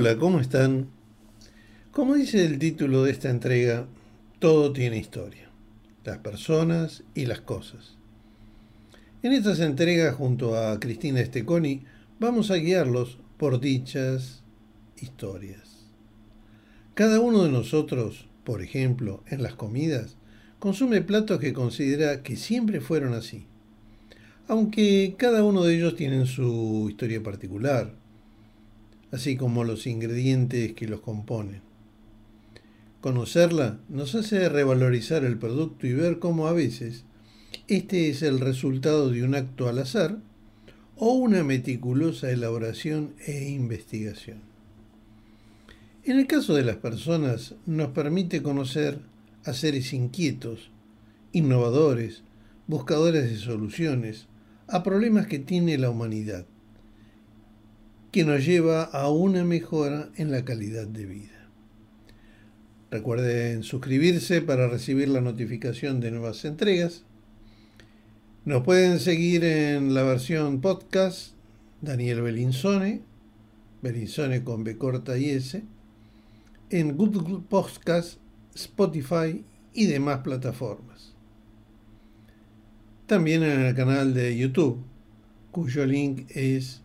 Hola, ¿cómo están? Como dice el título de esta entrega, todo tiene historia, las personas y las cosas. En estas entregas junto a Cristina Esteconi vamos a guiarlos por dichas historias. Cada uno de nosotros, por ejemplo, en las comidas, consume platos que considera que siempre fueron así, aunque cada uno de ellos tiene su historia particular, así como los ingredientes que los componen. Conocerla nos hace revalorizar el producto y ver cómo a veces este es el resultado de un acto al azar o una meticulosa elaboración e investigación. En el caso de las personas nos permite conocer a seres inquietos, innovadores, buscadores de soluciones a problemas que tiene la humanidad que nos lleva a una mejora en la calidad de vida. Recuerden suscribirse para recibir la notificación de nuevas entregas. Nos pueden seguir en la versión podcast Daniel Belinsone, Belinsone con B corta y S, en Google Podcast, Spotify y demás plataformas. También en el canal de YouTube, cuyo link es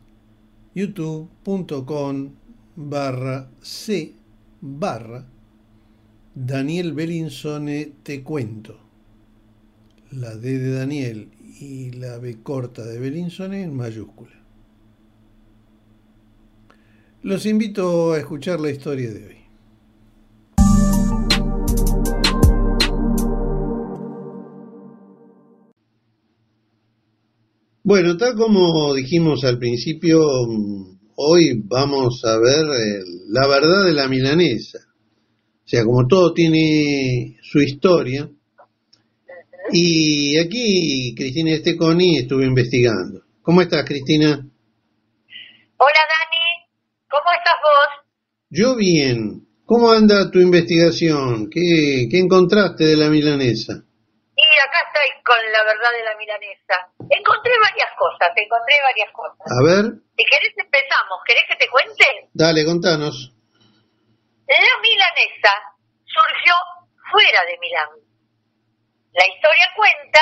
youtube.com barra c barra Daniel Belinsone Te Cuento. La D de Daniel y la B corta de Belinsone en mayúscula. Los invito a escuchar la historia de hoy. Bueno, tal como dijimos al principio, hoy vamos a ver eh, la verdad de la milanesa. O sea, como todo tiene su historia. Y aquí Cristina Esteconi estuve investigando. ¿Cómo estás, Cristina? Hola, Dani. ¿Cómo estás vos? Yo bien. ¿Cómo anda tu investigación? ¿Qué, qué encontraste de la milanesa? Y acá estoy con la verdad de la milanesa. Encontré varias cosas, encontré varias cosas. A ver. Si querés empezamos, ¿querés que te cuente? Dale, contanos. La milanesa surgió fuera de Milán. La historia cuenta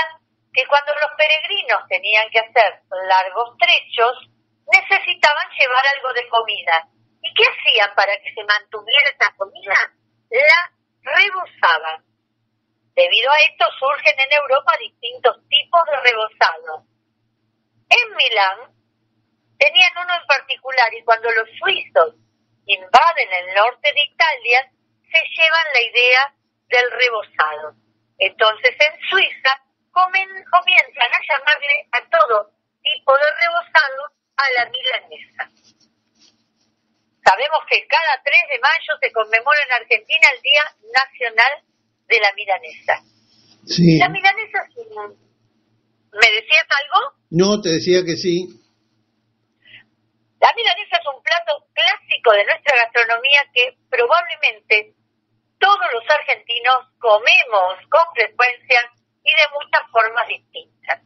que cuando los peregrinos tenían que hacer largos trechos, necesitaban llevar algo de comida. ¿Y qué hacían para que se mantuviera esa comida? La rebosaban Debido a esto surgen en Europa distintos tipos de rebozados. En Milán tenían uno en particular y cuando los suizos invaden el norte de Italia se llevan la idea del rebozado. Entonces en Suiza comienzan a llamarle a todo tipo de rebozado a la milanesa. Sabemos que cada 3 de mayo se conmemora en Argentina el Día Nacional de la milanesa. Sí. La milanesa, ¿me decías algo? No, te decía que sí. La milanesa es un plato clásico de nuestra gastronomía que probablemente todos los argentinos comemos con frecuencia y de muchas formas distintas.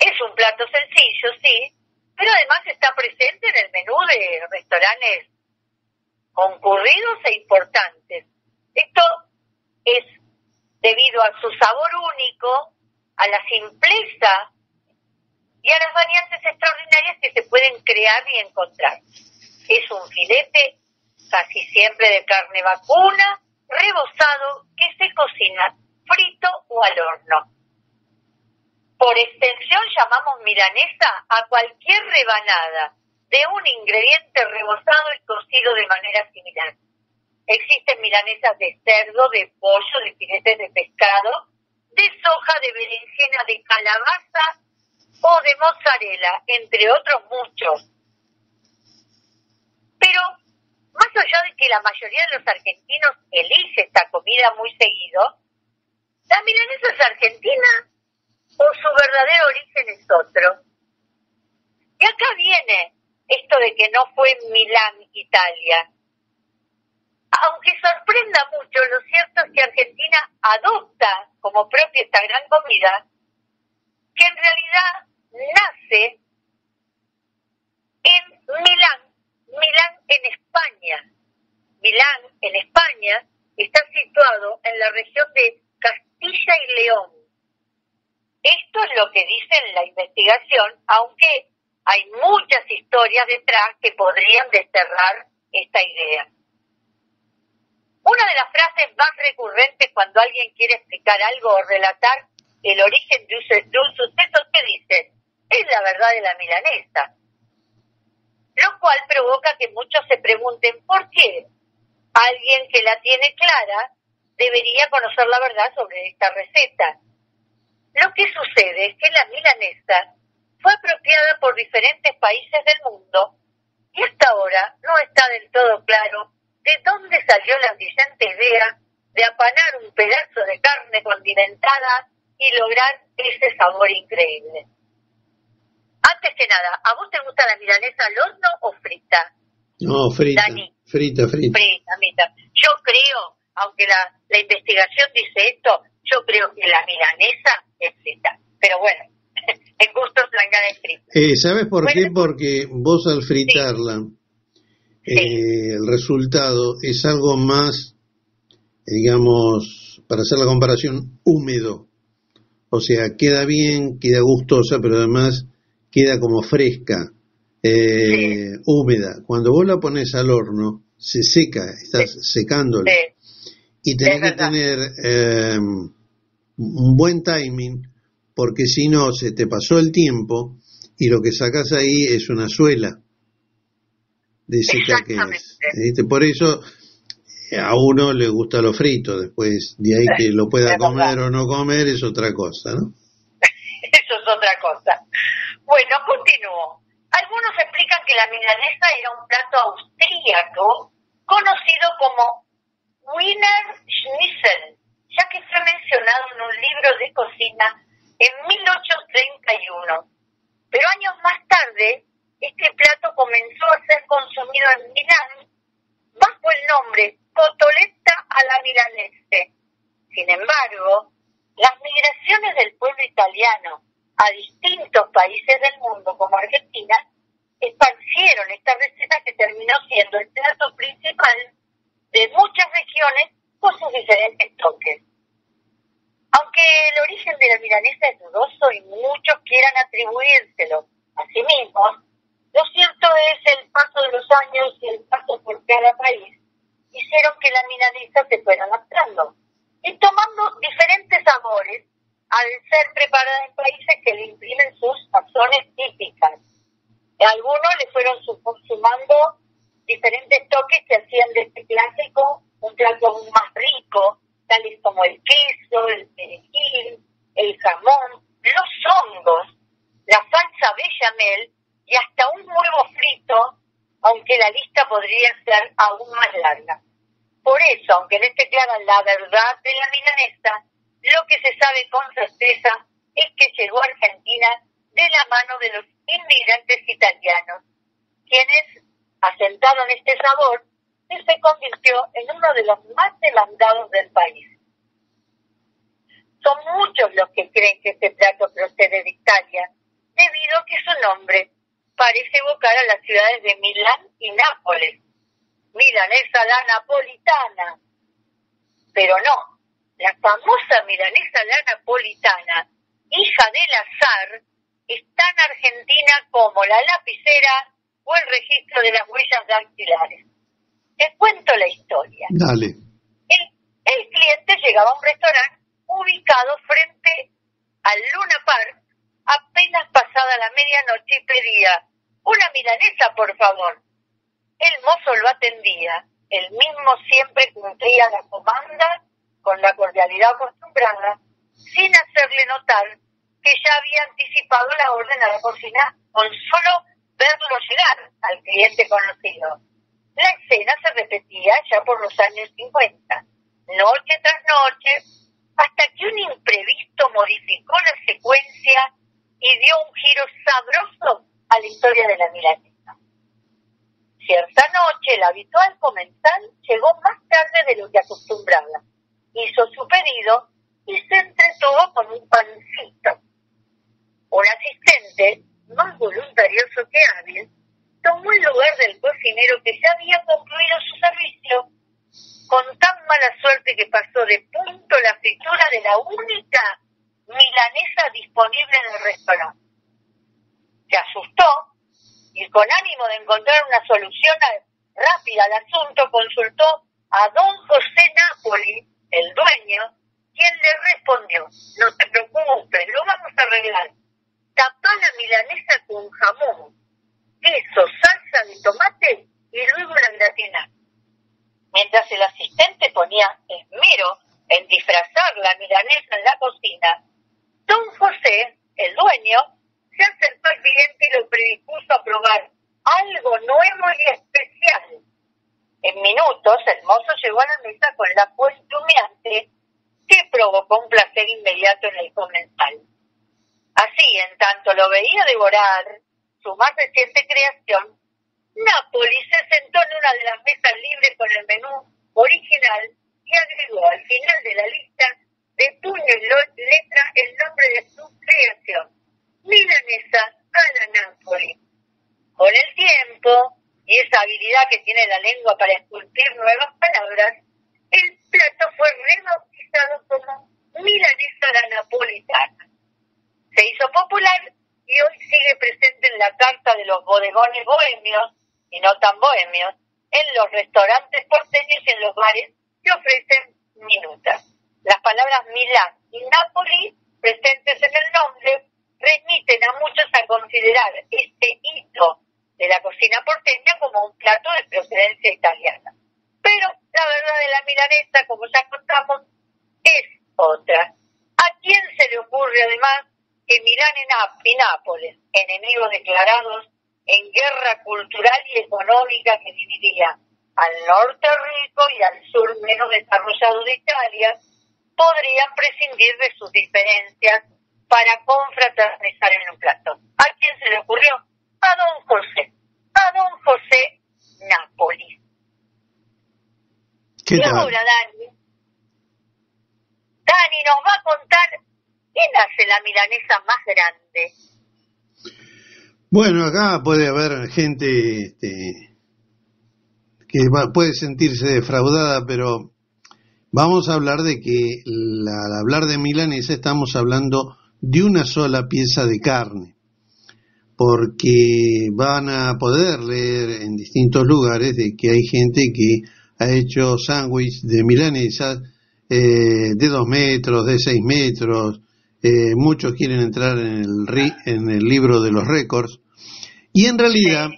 Es un plato sencillo, sí, pero además está presente en el menú de restaurantes concurridos e importantes. Esto es debido a su sabor único, a la simpleza y a las variantes extraordinarias que se pueden crear y encontrar. Es un filete casi siempre de carne vacuna, rebozado, que se cocina frito o al horno. Por extensión llamamos milanesa a cualquier rebanada de un ingrediente rebozado y cocido de manera similar. Existen milanesas de cerdo, de pollo, de filetes de pescado, de soja, de berenjena, de calabaza o de mozzarella, entre otros muchos. Pero, más allá de que la mayoría de los argentinos elige esta comida muy seguido, ¿la milanesa es argentina o su verdadero origen es otro? Y acá viene esto de que no fue Milán, Italia, aunque sorprenda mucho, lo cierto es que Argentina adopta como propia esta gran comida, que en realidad nace en Milán, Milán en España España está situado en la región de Castilla y León. Esto es lo que dice en la investigación, aunque hay muchas historias detrás que podrían desterrar esta idea. Una de las frases más recurrentes cuando alguien quiere explicar algo o relatar el origen de un, suceso que dice, es la verdad de la milanesa. Lo cual provoca que muchos se pregunten por qué alguien que la tiene clara debería conocer la verdad sobre esta receta. Lo que sucede es que la milanesa fue apropiada por diferentes países del mundo y hasta ahora no está del todo claro de dónde salió la brillante idea de apanar un pedazo de carne condimentada y lograr ese sabor increíble. Antes que nada, ¿a vos te gusta la milanesa al horno o frita? No, frita. Frita, frita. Frita, Yo creo, aunque la, la investigación dice esto, yo creo que la milanesa es frita. Pero bueno, en gusto blanca de frita. Eh, ¿Sabes por qué? Porque vos al fritarla, eh, el resultado es algo más, digamos, para hacer la comparación, húmedo. O sea, queda bien, queda gustosa, pero además queda como fresca, eh, húmeda. Cuando vos la pones al horno, se seca, estás secándola. Y tenés que tener eh, un buen timing, porque si no, se te pasó el tiempo y lo que sacas ahí es una suela de seca que es. Por eso a uno le gusta lo frito, después de ahí que lo pueda comer o no comer es otra cosa, ¿no? Eso es otra cosa. Bueno, continúo. Algunos explican que la milanesa era un plato austríaco conocido como Wiener Schnitzel, ya que fue mencionado en un libro de cocina en 1831. Pero años más tarde, este plato comenzó a ser consumido en Milán bajo el nombre Cotoletta a la milanese. Sin embargo, las migraciones del pueblo italiano a distintos países del mundo como Argentina esparcieron esta receta que terminó siendo el plato principal de muchas regiones con sus diferentes toques. Aunque el origen de la milanesa es dudoso y muchos quieran atribuírselo a sí mismos, lo cierto es el paso de los años y el paso por cada país hicieron que la milanesa se fuera adaptando y tomando diferentes sabores al ser preparada en países que le imprimen sus sazones típicas. A algunos le fueron sumando diferentes toques que hacían de este clásico un plato aún más rico, tales como el queso, el perejil, el jamón, los hongos, la salsa bechamel y hasta un huevo frito, aunque la lista podría ser aún más larga. Por eso, aunque no esté clara la verdad de la milanesa, lo que se sabe con certeza es que llegó a Argentina de la mano de los inmigrantes italianos, quienes, asentaron este sabor, se convirtió en uno de los más demandados del país. Son muchos los que creen que este plato procede de Italia, debido a que su nombre parece evocar a las ciudades de Milán y Nápoles. Milanesa la napolitana. Pero no, la famosa milanesa la napolitana, hija del azar, es tan argentina como la lapicera o el registro de las huellas dactilares. Te cuento la historia. Dale. El, el cliente llegaba a un restaurante ubicado frente al Luna Park apenas pasada la medianoche y pedía una milanesa, por favor. El mozo lo atendía, el mismo siempre cumplía la comanda con la cordialidad acostumbrada, sin hacerle notar que ya había anticipado la orden a la cocina con solo verlo llegar al cliente conocido. La escena se repetía ya por los años 50, noche tras noche, hasta que un imprevisto modificó la secuencia y dio un giro sabroso a la historia de la milanesa. Cierta noche, el habitual comensal llegó más tarde de lo que acostumbraba hizo su pedido y se entretuvo con un pancito. Un asistente, más voluntarioso que hábil, tomó el lugar del cocinero que ya había concluido su servicio con tan mala suerte que pasó de punto la fritura de la única milanesa disponible en el restaurante. Se asustó y con ánimo de encontrar una solución rápida al asunto consultó a don José Napoli, el dueño, quien le respondió, no te preocupes, lo vamos a arreglar. Tapá la milanesa con jamón, queso, salsa de tomate y luego la gratina. Mientras el asistente ponía esmero en disfrazar la milanesa en la cocina, don José, el dueño, se acercó al cliente y lo predispuso a probar algo nuevo y especial. En minutos, el mozo llegó a la mesa con la puesta humeante que provocó un placer inmediato en el comensal. Así, en tanto lo veía devorar su más reciente creación, Napoli se sentó en una de las mesas libres con el menú original y agregó al final de la lista de puño y letra el nombre de su creación, milanesa a la Napoli. Con el tiempo y esa habilidad que tiene la lengua para esculpir nuevas palabras, el plato fue rebautizado como milanesa a la napolitana. Se hizo popular y hoy sigue presente en la carta de los bodegones bohemios y no tan bohemios, en los restaurantes porteños y en los bares que ofrecen minutas. Las palabras Milán y Nápoli presentes en el nombre remiten a muchos a considerar este hito de la cocina porteña como un plato de procedencia italiana. Pero la verdad de la milanesa, como ya contamos, es otra. ¿A quién se le ocurre además que Milán y Nápoles, enemigos declarados en guerra cultural y económica que dividía al norte rico y al sur menos desarrollado de Italia, podrían prescindir de sus diferencias para confraternizar en un plato. ¿A quién se le ocurrió? A don José, a don José. ¿Qué y ahora Dani, Dani nos va a contar quién hace la milanesa más grande. Bueno, acá puede haber gente este, que va, puede sentirse defraudada, pero vamos a hablar de que la, al hablar de milanesa estamos hablando de una sola pieza de carne, porque van a poder leer en distintos lugares de que hay gente que ha hecho sándwich de milanesa eh, de dos metros, de seis metros, eh, muchos quieren entrar en el, en el libro de los récords, y en realidad,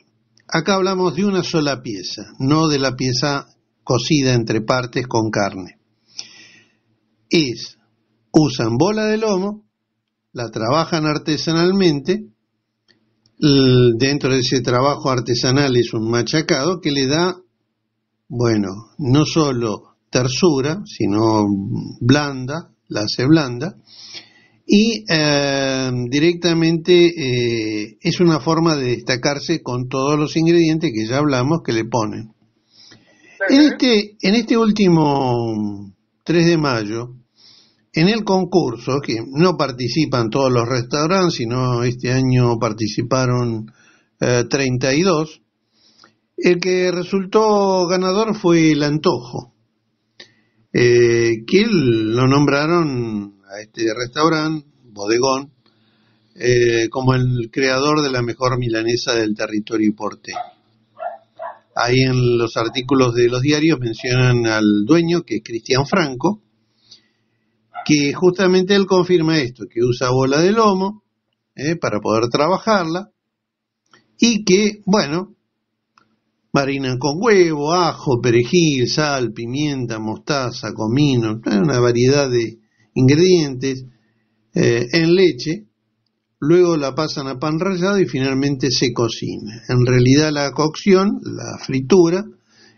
acá hablamos de una sola pieza, no de la pieza cocida entre partes con carne. Es, usan bola de lomo, la trabajan artesanalmente, dentro de ese trabajo artesanal es un machacado que le da, bueno, no solo tersura, sino blanda, la hace blanda, y eh, directamente eh, es una forma de destacarse con todos los ingredientes que ya hablamos que le ponen. En este, en este último 3 de mayo, en el concurso, que no participan todos los restaurantes, sino este año participaron 32, eh, el que resultó ganador fue el Antojo, que lo nombraron a este restaurante, bodegón, eh, como el creador de la mejor milanesa del territorio porteño. Ahí en los artículos de los diarios mencionan al dueño, que es Cristian Franco, que justamente él confirma esto, que usa bola de lomo eh, para poder trabajarla y que, bueno, marinan con huevo, ajo, perejil, sal, pimienta, mostaza, comino, una variedad de, ingredientes eh, en leche, luego la pasan a pan rallado y finalmente se cocina. En realidad la cocción, la fritura,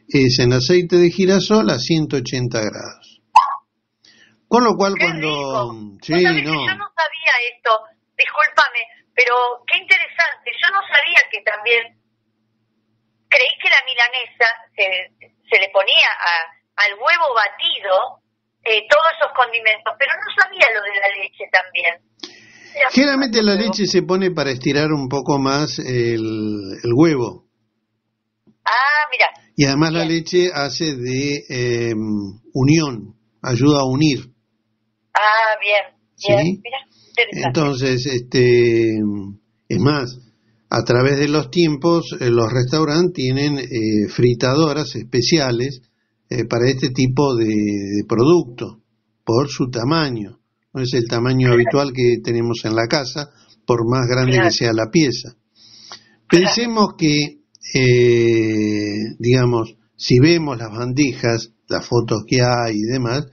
es en aceite de girasol a 180 grados. Con lo cual cuando... Sí, no. Yo no sabía esto, discúlpame, pero qué interesante, yo no sabía que también... Creí que la milanesa se, se le ponía a, al huevo batido eh, todos esos condimentos, pero no sabía lo de la leche también. Generalmente la leche se pone para estirar un poco más el, huevo. Ah, mira. Y además la leche hace de em, unión, ayuda a unir. Ah, bien. ¿Sí? Entonces, este, es más, a través de los tiempos, eh, los restaurantes tienen eh, fritadoras especiales eh, para este tipo de, producto, por su tamaño. No es el tamaño habitual que tenemos en la casa, por más grande que sea la pieza. Pensemos que, digamos, si vemos las bandejas, las fotos que hay y demás,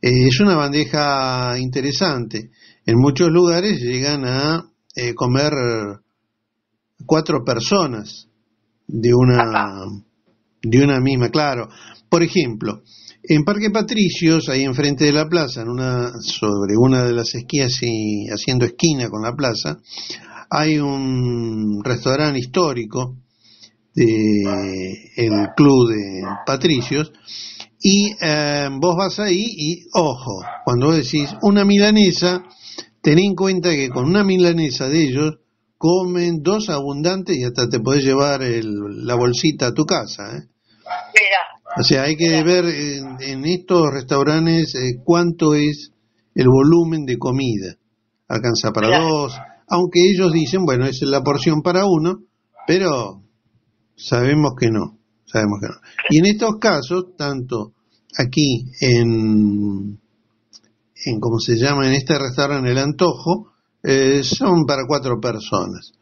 es una bandeja interesante. En muchos lugares llegan a comer cuatro personas de una, de una misma, claro. Por ejemplo, en Parque Patricios, ahí enfrente de la plaza, en una, sobre una de las esquías y haciendo esquina con la plaza, hay un restaurante histórico de el club de Patricios y eh, vos vas ahí y ojo, cuando decís una milanesa, ten en cuenta que con una milanesa de ellos comen dos abundantes y hasta te podés llevar la bolsita a tu casa. ¿eh? O sea, hay que ver en, estos restaurantes eh, cuánto es el volumen de comida. Alcanza para dos, aunque ellos dicen, bueno, es la porción para uno, pero sabemos que no, sabemos que no. Y en estos casos, tanto aquí en, en ¿cómo se llama? En este restaurante, El Antojo, eh, son para cuatro personas.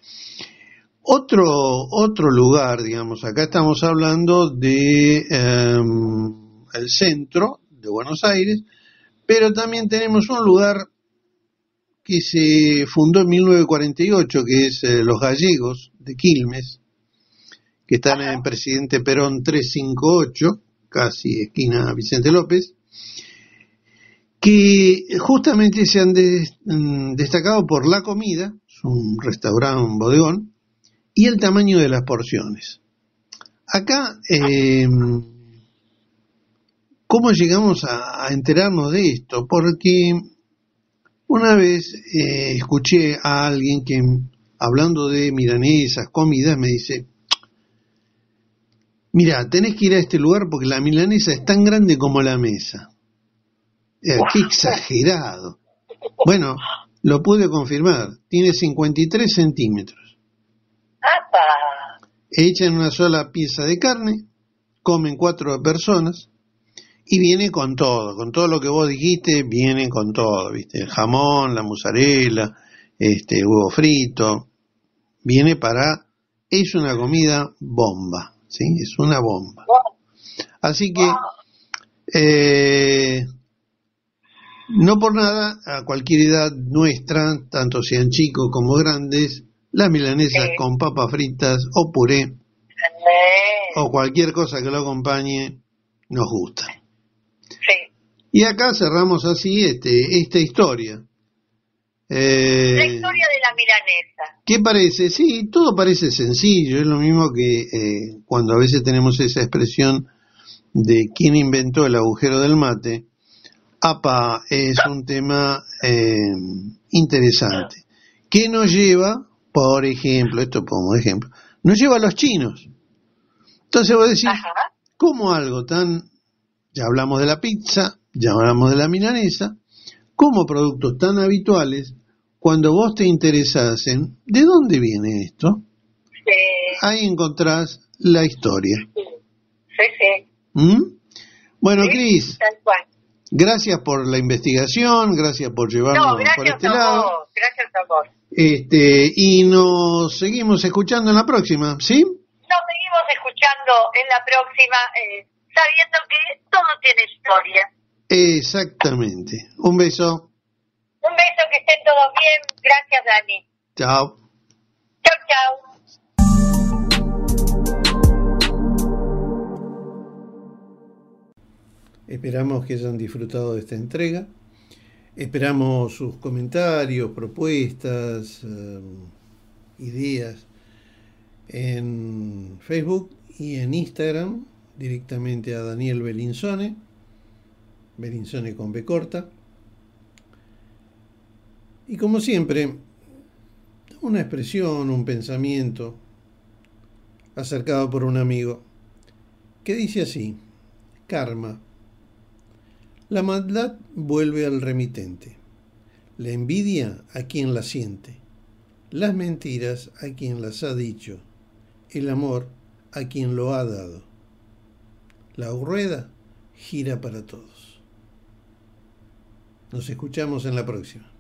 Otro, otro lugar, digamos, acá estamos hablando de em, el centro de Buenos Aires, pero también tenemos un lugar que se fundó en 1948, que es eh, Los Gallegos de Quilmes, que están en Presidente Perón 358, casi esquina Vicente López, que justamente se han mm, destacado por la comida, es un restaurante, un bodegón, y el tamaño de las porciones. Acá, em, ¿cómo llegamos a, enterarnos de esto? Porque una vez eh, escuché a alguien que, hablando de milanesas, comidas, me dice, mira, tenés que ir a este lugar porque la milanesa es tan grande como la mesa. Eh, qué exagerado. Bueno, lo pude confirmar. Tiene 53 centímetros. Echan una sola pieza de carne, comen cuatro personas y viene con todo, con todo lo que vos dijiste, viene con todo, ¿viste? El jamón, la mozzarella, este huevo frito, viene para es una comida bomba, ¿sí? Es una bomba. Así que eh, no por nada, a cualquier edad nuestra, tanto sean chicos como grandes, las milanesas con papas fritas o puré o cualquier cosa que lo acompañe nos gusta. Y acá cerramos así este, esta historia. Eh, la historia de la milanesa. ¿Qué parece? Sí, todo parece sencillo. Es lo mismo que eh, cuando a veces tenemos esa expresión de quién inventó el agujero del mate APA es un tema eh, interesante. ¿Qué nos lleva, por ejemplo, esto como ejemplo, nos lleva a los chinos? Entonces vos decís, ¿cómo algo tan, ya hablamos de la pizza, ya hablamos de la milanesa, como productos tan habituales, cuando vos te interesás en, ¿de dónde viene esto? Ahí encontrás la historia. Sí, sí. ¿Mm? Bueno, Cris, Gracias por la investigación, gracias por llevarnos por este lado. gracias a vos. Este, y nos seguimos escuchando en la próxima, ¿sí? Nos seguimos escuchando en la próxima, eh, sabiendo que todo tiene historia. Exactamente. Un beso. Un beso, que estén todos bien. Gracias, Dani. Chao. Chao, chao. Esperamos que hayan disfrutado de esta entrega. Esperamos sus comentarios, propuestas, eh, ideas en Facebook y en Instagram directamente a Daniel Belinzone, Belinzone con B corta. Y como siempre, una expresión, un pensamiento acercado por un amigo que dice así, karma. La maldad vuelve al remitente, la envidia a quien la siente, las mentiras a quien las ha dicho, el amor a quien lo ha dado. La rueda gira para todos. Nos escuchamos en la próxima.